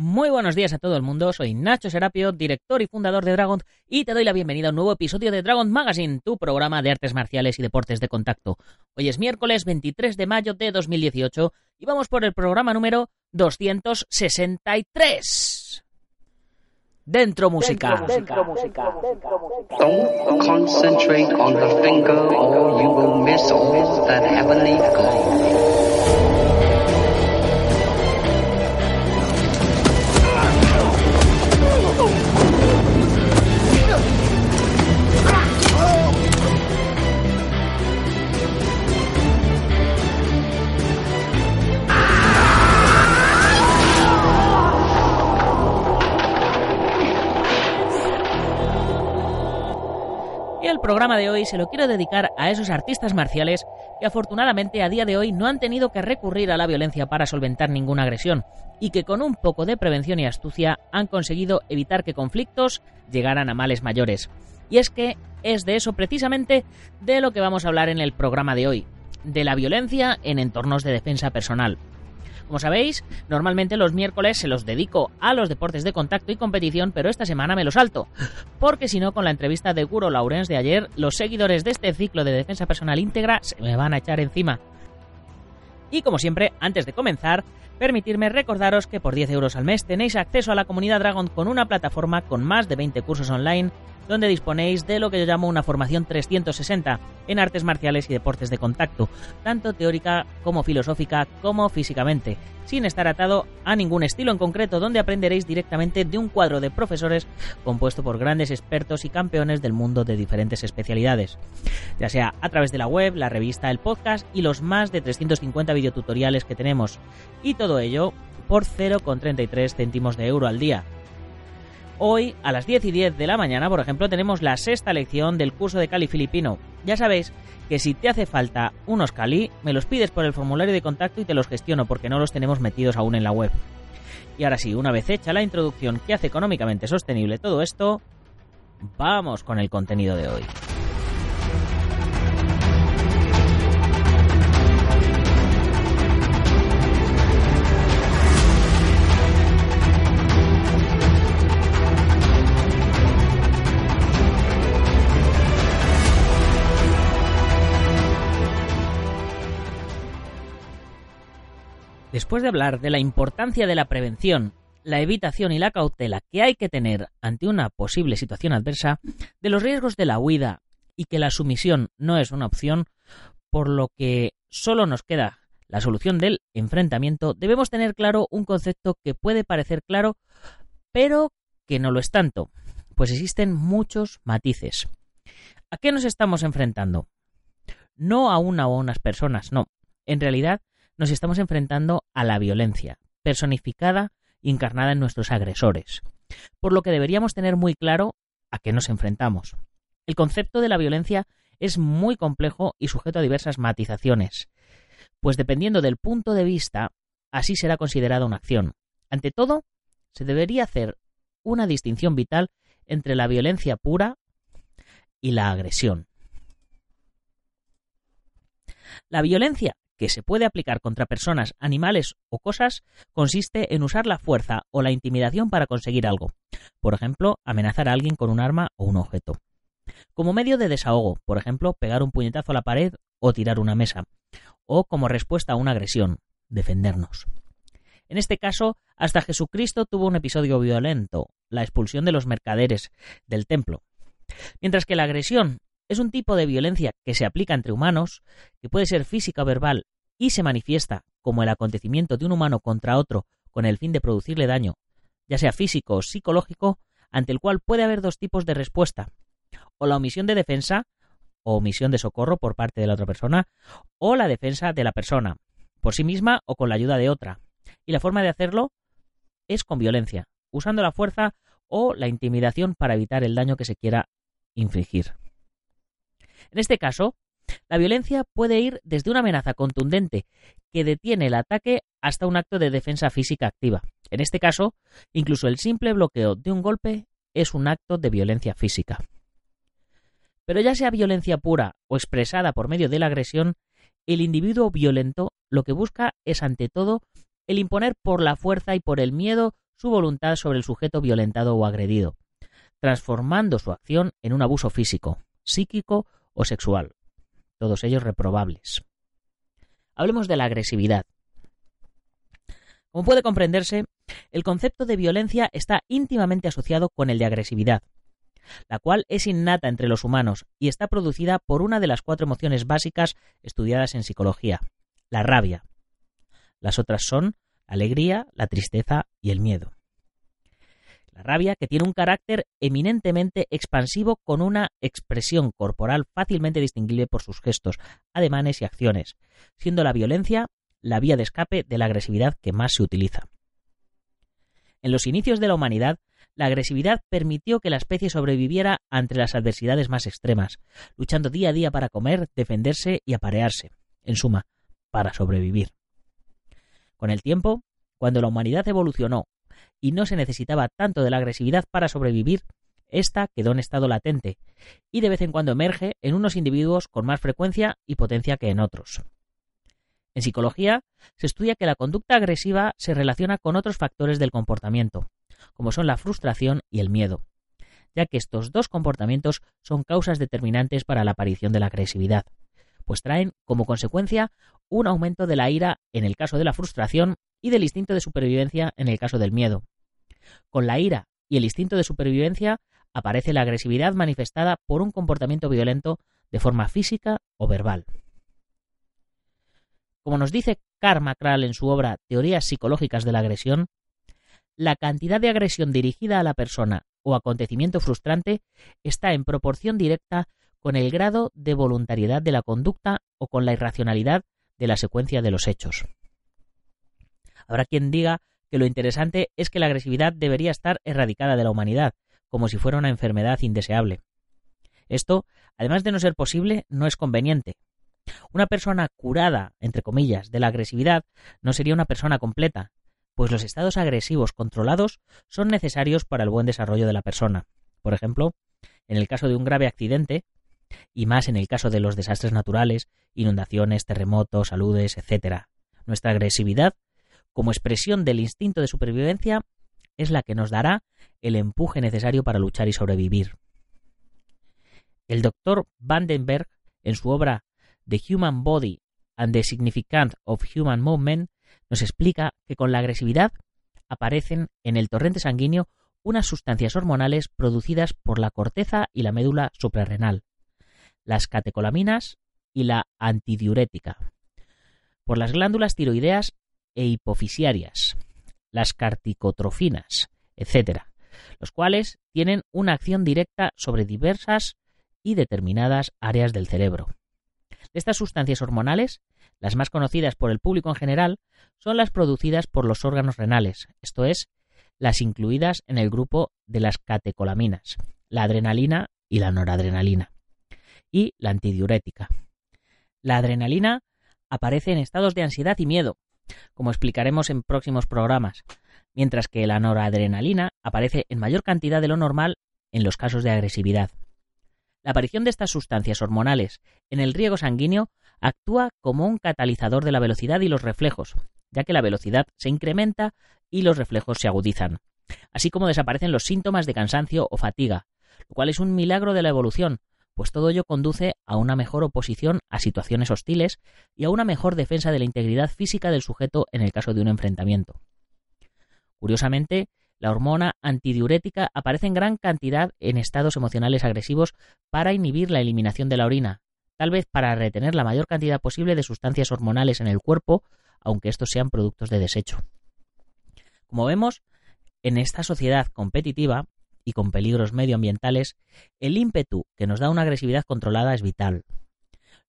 Muy buenos días a todo el mundo, soy Nacho Serapio, director y fundador de Dragon, y te doy la bienvenida a un nuevo episodio de Dragon Magazine, tu programa de artes marciales y deportes de contacto. Hoy es miércoles 23 de mayo de 2018 y vamos por el programa número 263. Dentro música. Dentro, música. Don't concentrate on the finger or you will miss all that heavenly glow. Programa de hoy se lo quiero dedicar a esos artistas marciales que afortunadamente a día de hoy no han tenido que recurrir a la violencia para solventar ninguna agresión y que con un poco de prevención y astucia han conseguido evitar que conflictos llegaran a males mayores. Y es que es de eso precisamente de lo que vamos a hablar en el programa de hoy, de la violencia en entornos de defensa personal. Como sabéis, normalmente los miércoles se los dedico a los deportes de contacto y competición, pero esta semana me lo salto. Porque si no, con la entrevista de Guro Laurens de ayer, los seguidores de este ciclo de defensa personal íntegra se me van a echar encima. Y como siempre, antes de comenzar, permitirme recordaros que por 10 euros al mes tenéis acceso a la comunidad Dragon con una plataforma con más de 20 cursos online donde disponéis de lo que yo llamo una formación 360 en artes marciales y deportes de contacto, tanto teórica como filosófica como físicamente, sin estar atado a ningún estilo en concreto, donde aprenderéis directamente de un cuadro de profesores compuesto por grandes expertos y campeones del mundo de diferentes especialidades, ya sea a través de la web, la revista, el podcast y los más de 350 videotutoriales que tenemos, y ello por 0,33 céntimos de euro al día, Hoy, a las 10 y 10 de la mañana, por ejemplo, tenemos la sexta lección del curso de Cali filipino. Ya sabéis que si te hace falta unos Cali, me los pides por el formulario de contacto y te los gestiono porque no los tenemos metidos aún en la web. Y ahora sí, una vez hecha la introducción que hace económicamente sostenible todo esto, vamos con el contenido de hoy. Después de hablar de la importancia de la prevención, la evitación y la cautela que hay que tener ante una posible situación adversa, de los riesgos de la huida y que la sumisión no es una opción, por lo que solo nos queda la solución del enfrentamiento, debemos tener claro un concepto que puede parecer claro, pero que no lo es tanto, pues existen muchos matices. ¿A qué nos estamos enfrentando? No a una o unas personas, no. En realidad nos estamos enfrentando a la violencia, personificada y encarnada en nuestros agresores, por lo que deberíamos tener muy claro a qué nos enfrentamos. El concepto de la violencia es muy complejo y sujeto a diversas matizaciones, pues dependiendo del punto de vista, así será considerada una acción. Ante todo, se debería hacer una distinción vital entre la violencia pura y la agresión. La violencia que se puede aplicar contra personas, animales o cosas consiste en usar la fuerza o la intimidación para conseguir algo. Por ejemplo, amenazar a alguien con un arma o un objeto. Como medio de desahogo, por ejemplo, pegar un puñetazo a la pared o tirar una mesa. O como respuesta a una agresión, defendernos. En este caso, hasta Jesucristo tuvo un episodio violento, la expulsión de los mercaderes del templo. Mientras que la agresión es un tipo de violencia que se aplica entre humanos, que puede ser física o verbal y se manifiesta como el acontecimiento de un humano contra otro con el fin de producirle daño, ya sea físico o psicológico, ante el cual puede haber dos tipos de respuesta, o la omisión de defensa, o omisión de socorro por parte de la otra persona, o la defensa de la persona, por sí misma o con la ayuda de otra. Y la forma de hacerlo es con violencia, usando la fuerza o la intimidación para evitar el daño que se quiera infligir. En este caso, la violencia puede ir desde una amenaza contundente que detiene el ataque hasta un acto de defensa física activa. En este caso, incluso el simple bloqueo de un golpe es un acto de violencia física. Pero ya sea violencia pura o expresada por medio de la agresión, el individuo violento lo que busca es ante todo el imponer por la fuerza y por el miedo su voluntad sobre el sujeto violentado o agredido, transformando su acción en un abuso físico, psíquico o sexual, todos ellos reprobables. Hablemos de la agresividad. Como puede comprenderse, el concepto de violencia está íntimamente asociado con el de agresividad, la cual es innata entre los humanos y está producida por una de las cuatro emociones básicas estudiadas en psicología, la rabia. Las otras son la alegría, la tristeza y el miedo. La rabia, que tiene un carácter eminentemente expansivo con una expresión corporal fácilmente distinguible por sus gestos, ademanes y acciones, siendo la violencia la vía de escape de la agresividad que más se utiliza. En los inicios de la humanidad, la agresividad permitió que la especie sobreviviera ante las adversidades más extremas, luchando día a día para comer, defenderse y aparearse. En suma, para sobrevivir. Con el tiempo, cuando la humanidad evolucionó y no se necesitaba tanto de la agresividad para sobrevivir, esta quedó en estado latente y de vez en cuando emerge en unos individuos con más frecuencia y potencia que en otros. En psicología se estudia que la conducta agresiva se relaciona con otros factores del comportamiento, como son la frustración y el miedo, ya que estos dos comportamientos son causas determinantes para la aparición de la agresividad, pues traen como consecuencia un aumento de la ira en el caso de la frustración y del instinto de supervivencia en el caso del miedo. Con la ira y el instinto de supervivencia aparece la agresividad manifestada por un comportamiento violento de forma física o verbal. Como nos dice Karl Kral en su obra Teorías psicológicas de la agresión, la cantidad de agresión dirigida a la persona o acontecimiento frustrante está en proporción directa con el grado de voluntariedad de la conducta o con la irracionalidad de la secuencia de los hechos. Habrá quien diga que lo interesante es que la agresividad debería estar erradicada de la humanidad, como si fuera una enfermedad indeseable. Esto, además de no ser posible, no es conveniente, una persona curada, entre comillas, de la agresividad no sería una persona completa, pues los estados agresivos controlados son necesarios para el buen desarrollo de la persona. Por ejemplo, en el caso de un grave accidente, y más en el caso de los desastres naturales, inundaciones, terremotos, saludes, etc. Nuestra agresividad, como expresión del instinto de supervivencia, es la que nos dará el empuje necesario para luchar y sobrevivir. El doctor Vandenberg, en su obra The Human Body and the Significance of Human Movement nos explica que con la agresividad aparecen en el torrente sanguíneo unas sustancias hormonales producidas por la corteza y la médula suprarrenal, las catecolaminas y la antidiurética, por las glándulas tiroideas e hipofisiarias, las carticotrofinas, etc., los cuales tienen una acción directa sobre diversas y determinadas áreas del cerebro. De estas sustancias hormonales, las más conocidas por el público en general son las producidas por los órganos renales, esto es, las incluidas en el grupo de las catecolaminas, la adrenalina y la noradrenalina, y la antidiurética. La adrenalina aparece en estados de ansiedad y miedo, como explicaremos en próximos programas, mientras que la noradrenalina aparece en mayor cantidad de lo normal en los casos de agresividad. La aparición de estas sustancias hormonales en el riego sanguíneo actúa como un catalizador de la velocidad y los reflejos, ya que la velocidad se incrementa y los reflejos se agudizan, así como desaparecen los síntomas de cansancio o fatiga, lo cual es un milagro de la evolución, pues todo ello conduce a una mejor oposición a situaciones hostiles y a una mejor defensa de la integridad física del sujeto en el caso de un enfrentamiento. Curiosamente, la hormona antidiurética aparece en gran cantidad en estados emocionales agresivos para inhibir la eliminación de la orina, tal vez para retener la mayor cantidad posible de sustancias hormonales en el cuerpo, aunque estos sean productos de desecho. Como vemos, en esta sociedad competitiva y con peligros medioambientales, el ímpetu que nos da una agresividad controlada es vital.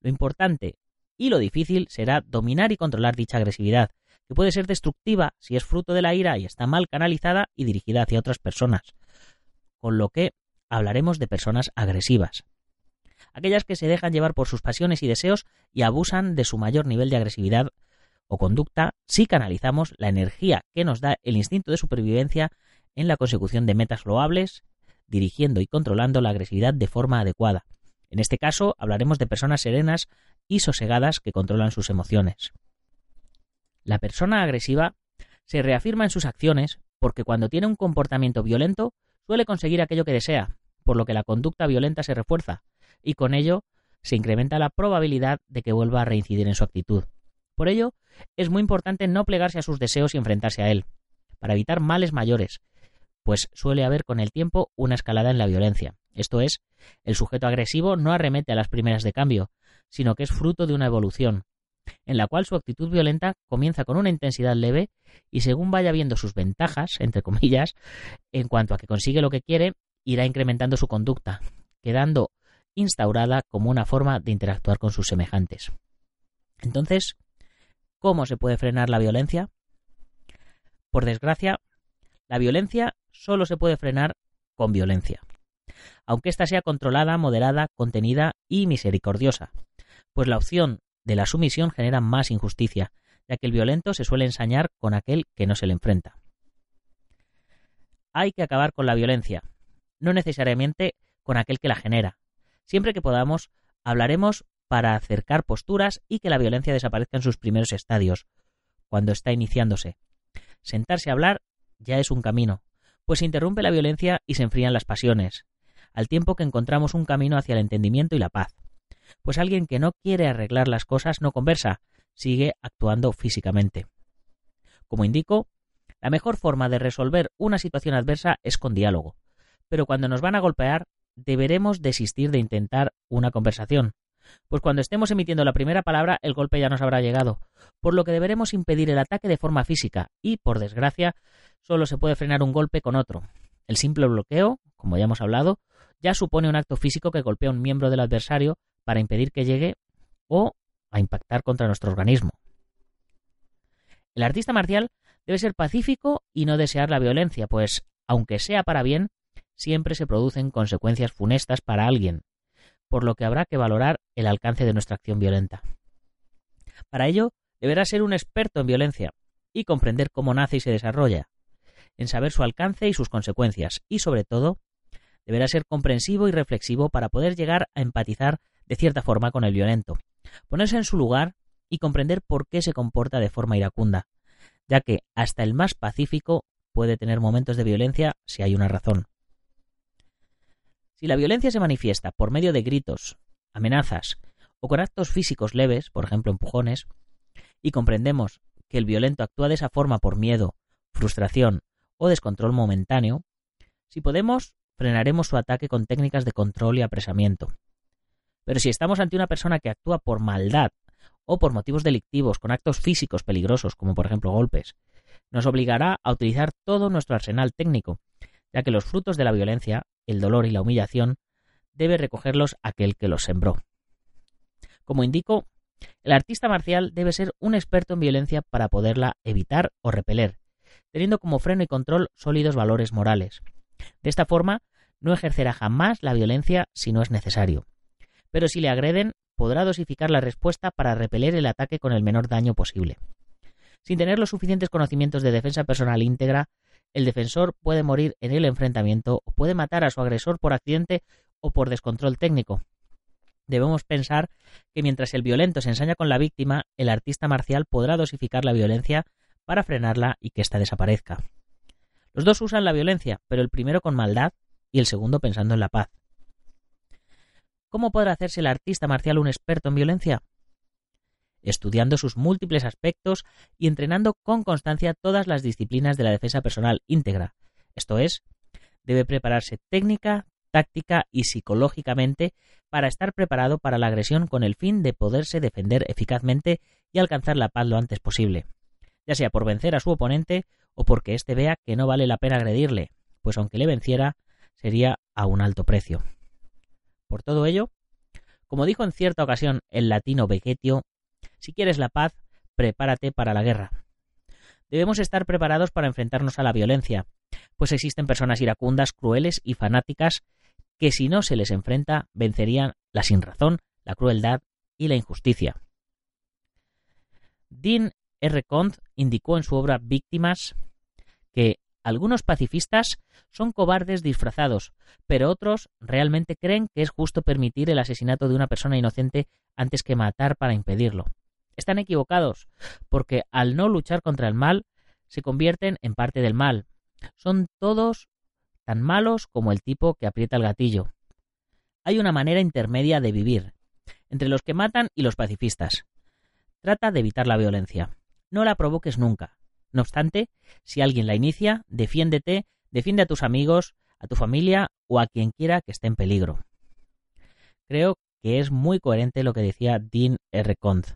Lo importante y lo difícil será dominar y controlar dicha agresividad, que puede ser destructiva si es fruto de la ira y está mal canalizada y dirigida hacia otras personas. Con lo que hablaremos de personas agresivas. Aquellas que se dejan llevar por sus pasiones y deseos y abusan de su mayor nivel de agresividad o conducta si canalizamos la energía que nos da el instinto de supervivencia en la consecución de metas loables, dirigiendo y controlando la agresividad de forma adecuada. En este caso hablaremos de personas serenas y sosegadas que controlan sus emociones. La persona agresiva se reafirma en sus acciones porque cuando tiene un comportamiento violento suele conseguir aquello que desea, por lo que la conducta violenta se refuerza, y con ello se incrementa la probabilidad de que vuelva a reincidir en su actitud. Por ello, es muy importante no plegarse a sus deseos y enfrentarse a él, para evitar males mayores, pues suele haber con el tiempo una escalada en la violencia. Esto es, el sujeto agresivo no arremete a las primeras de cambio, sino que es fruto de una evolución, en la cual su actitud violenta comienza con una intensidad leve y según vaya viendo sus ventajas, entre comillas, en cuanto a que consigue lo que quiere, irá incrementando su conducta, quedando instaurada como una forma de interactuar con sus semejantes. Entonces, ¿cómo se puede frenar la violencia? Por desgracia, la violencia solo se puede frenar con violencia, aunque ésta sea controlada, moderada, contenida y misericordiosa, pues la opción de la sumisión genera más injusticia, ya que el violento se suele ensañar con aquel que no se le enfrenta. Hay que acabar con la violencia, no necesariamente con aquel que la genera. Siempre que podamos, hablaremos para acercar posturas y que la violencia desaparezca en sus primeros estadios, cuando está iniciándose. Sentarse a hablar ya es un camino, pues interrumpe la violencia y se enfrían las pasiones, al tiempo que encontramos un camino hacia el entendimiento y la paz pues alguien que no quiere arreglar las cosas no conversa, sigue actuando físicamente. Como indico, la mejor forma de resolver una situación adversa es con diálogo, pero cuando nos van a golpear, deberemos desistir de intentar una conversación, pues cuando estemos emitiendo la primera palabra el golpe ya nos habrá llegado, por lo que deberemos impedir el ataque de forma física y, por desgracia, solo se puede frenar un golpe con otro. El simple bloqueo, como ya hemos hablado, ya supone un acto físico que golpea a un miembro del adversario para impedir que llegue o a impactar contra nuestro organismo. El artista marcial debe ser pacífico y no desear la violencia, pues, aunque sea para bien, siempre se producen consecuencias funestas para alguien, por lo que habrá que valorar el alcance de nuestra acción violenta. Para ello, deberá ser un experto en violencia y comprender cómo nace y se desarrolla, en saber su alcance y sus consecuencias, y sobre todo, deberá ser comprensivo y reflexivo para poder llegar a empatizar de cierta forma con el violento, ponerse en su lugar y comprender por qué se comporta de forma iracunda, ya que hasta el más pacífico puede tener momentos de violencia si hay una razón. Si la violencia se manifiesta por medio de gritos, amenazas o con actos físicos leves, por ejemplo empujones, y comprendemos que el violento actúa de esa forma por miedo, frustración o descontrol momentáneo, si podemos, frenaremos su ataque con técnicas de control y apresamiento. Pero si estamos ante una persona que actúa por maldad o por motivos delictivos con actos físicos peligrosos, como por ejemplo golpes, nos obligará a utilizar todo nuestro arsenal técnico, ya que los frutos de la violencia, el dolor y la humillación, debe recogerlos aquel que los sembró. Como indico, el artista marcial debe ser un experto en violencia para poderla evitar o repeler, teniendo como freno y control sólidos valores morales. De esta forma, no ejercerá jamás la violencia si no es necesario pero si le agreden, podrá dosificar la respuesta para repeler el ataque con el menor daño posible. Sin tener los suficientes conocimientos de defensa personal íntegra, el defensor puede morir en el enfrentamiento o puede matar a su agresor por accidente o por descontrol técnico. Debemos pensar que mientras el violento se ensaña con la víctima, el artista marcial podrá dosificar la violencia para frenarla y que ésta desaparezca. Los dos usan la violencia, pero el primero con maldad y el segundo pensando en la paz. ¿Cómo podrá hacerse el artista marcial un experto en violencia? Estudiando sus múltiples aspectos y entrenando con constancia todas las disciplinas de la defensa personal íntegra. Esto es, debe prepararse técnica, táctica y psicológicamente para estar preparado para la agresión con el fin de poderse defender eficazmente y alcanzar la paz lo antes posible, ya sea por vencer a su oponente o porque éste vea que no vale la pena agredirle, pues aunque le venciera, sería a un alto precio. Por todo ello, como dijo en cierta ocasión el latino Vecchio, si quieres la paz, prepárate para la guerra. Debemos estar preparados para enfrentarnos a la violencia, pues existen personas iracundas, crueles y fanáticas que si no se les enfrenta vencerían la sinrazón, la crueldad y la injusticia. Dean R. Cont indicó en su obra Víctimas que algunos pacifistas son cobardes disfrazados, pero otros realmente creen que es justo permitir el asesinato de una persona inocente antes que matar para impedirlo. Están equivocados, porque al no luchar contra el mal, se convierten en parte del mal, Son todos tan malos como el tipo que aprieta el gatillo. Hay una manera intermedia de vivir, entre los que matan y los pacifistas. Trata de evitar la violencia. No la provoques nunca. No obstante, si alguien la inicia, defiéndete, defiende a tus amigos, a tu familia o a quien quiera que esté en peligro. Creo que es muy coherente lo que decía Dean R. Conth.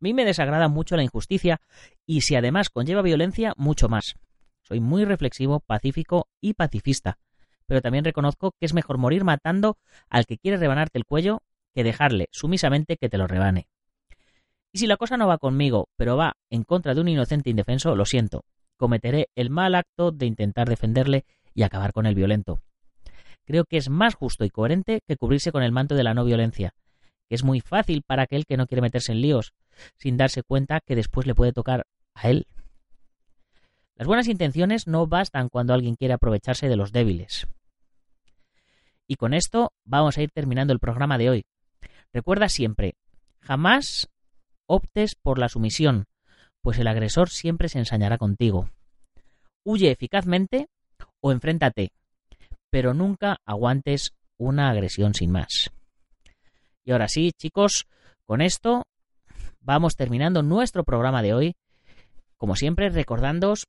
A mí me desagrada mucho la injusticia y si además conlleva violencia, mucho más. Soy muy reflexivo, pacífico y pacifista, pero también reconozco que es mejor morir matando al que quiere rebanarte el cuello que dejarle sumisamente que te lo rebane. Y si la cosa no va conmigo, pero va en contra de un inocente indefenso, lo siento, cometeré el mal acto de intentar defenderle y acabar con el violento. Creo que es más justo y coherente que cubrirse con el manto de la no violencia, que es muy fácil para aquel que no quiere meterse en líos, sin darse cuenta que después le puede tocar a él. Las buenas intenciones no bastan cuando alguien quiere aprovecharse de los débiles. Y con esto vamos a ir terminando el programa de hoy. Recuerda siempre, jamás optes por la sumisión, pues el agresor siempre se ensañará contigo. Huye eficazmente o enfréntate, pero nunca aguantes una agresión sin más. Y ahora sí, chicos, con esto vamos terminando nuestro programa de hoy. Como siempre, recordándoos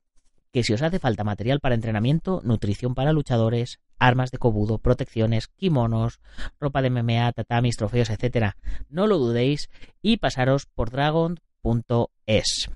que si os hace falta material para entrenamiento, nutrición para luchadores, armas de cobudo, protecciones, kimonos, ropa de MMA, tatamis, trofeos, etc., no lo dudéis y pasaros por dragon.es.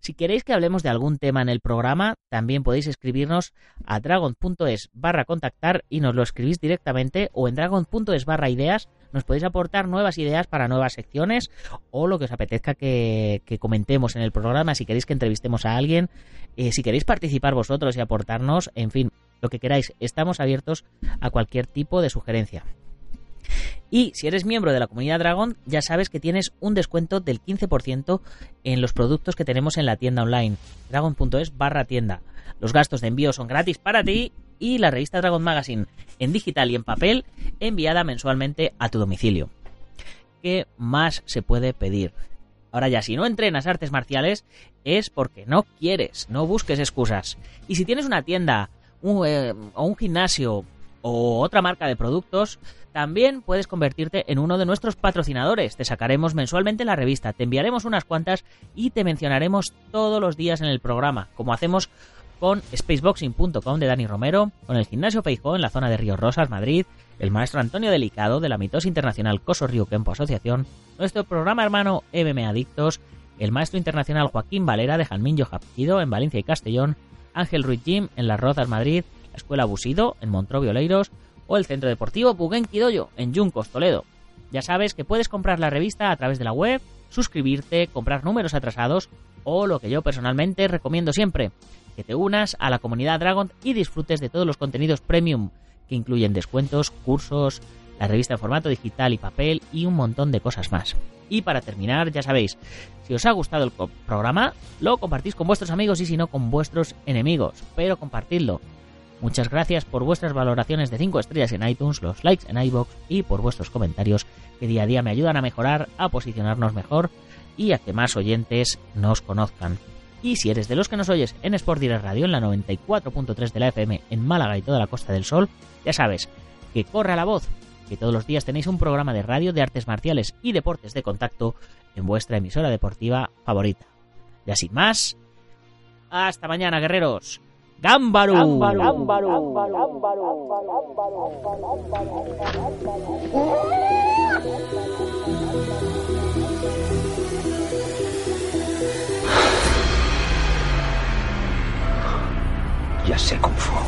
Si queréis que hablemos de algún tema en el programa, también podéis escribirnos a dragon.es barra contactar y nos lo escribís directamente o en dragon.es barra ideas nos podéis aportar nuevas ideas para nuevas secciones o lo que os apetezca que, comentemos en el programa, si queréis que entrevistemos a alguien, eh, si queréis participar vosotros y aportarnos, en fin, lo que queráis, estamos abiertos a cualquier tipo de sugerencia. Y si eres miembro de la comunidad Dragon, ya sabes que tienes un descuento del 15% en los productos que tenemos en la tienda online, dragon.es barra tienda. Los gastos de envío son gratis para ti y la revista Dragon Magazine en digital y en papel enviada mensualmente a tu domicilio. ¿Qué más se puede pedir? Ahora ya, si no entrenas artes marciales es porque no quieres, no busques excusas. Y si tienes una tienda eh, o un gimnasio o otra marca de productos, también puedes convertirte en uno de nuestros patrocinadores. Te sacaremos mensualmente la revista, te enviaremos unas cuantas y te mencionaremos todos los días en el programa, como hacemos con spaceboxing.com de Dani Romero, con el gimnasio Feijó en la zona de Ríos Rosas, Madrid, el maestro Antonio Delicado de la Mitos Internacional Coso Río Kempo Asociación, nuestro programa hermano MMA Adictos, el maestro internacional Joaquín Valera de Jalmillo Japquido en Valencia y Castellón, Ángel Ruiz Jim en Las Rozas, Madrid, la Escuela Busido en Montrovio Leiros o el Centro Deportivo Buguen Quidoyo en Yuncos, Toledo. Ya sabes que puedes comprar la revista a través de la web, suscribirte, comprar números atrasados o lo que yo personalmente recomiendo siempre, que te unas a la comunidad Dragon y disfrutes de todos los contenidos premium, que incluyen descuentos, cursos, la revista en formato digital y papel y un montón de cosas más. Y para terminar, ya sabéis, si os ha gustado el programa, lo compartís con vuestros amigos y si no con vuestros enemigos, pero compartidlo. Muchas gracias por vuestras valoraciones de 5 estrellas en iTunes, los likes en iBox y por vuestros comentarios que día a día me ayudan a mejorar, a posicionarnos mejor y a que más oyentes nos conozcan. Y si eres de los que nos oyes en Sport Direct Radio en la 94.3 de la FM en Málaga y toda la Costa del Sol, ya sabes que corra la voz, que todos los días tenéis un programa de radio de artes marciales y deportes de contacto en vuestra emisora deportiva favorita. Y así más, hasta mañana, guerreros. ¡Gámbaro! Ya sé cómo fue.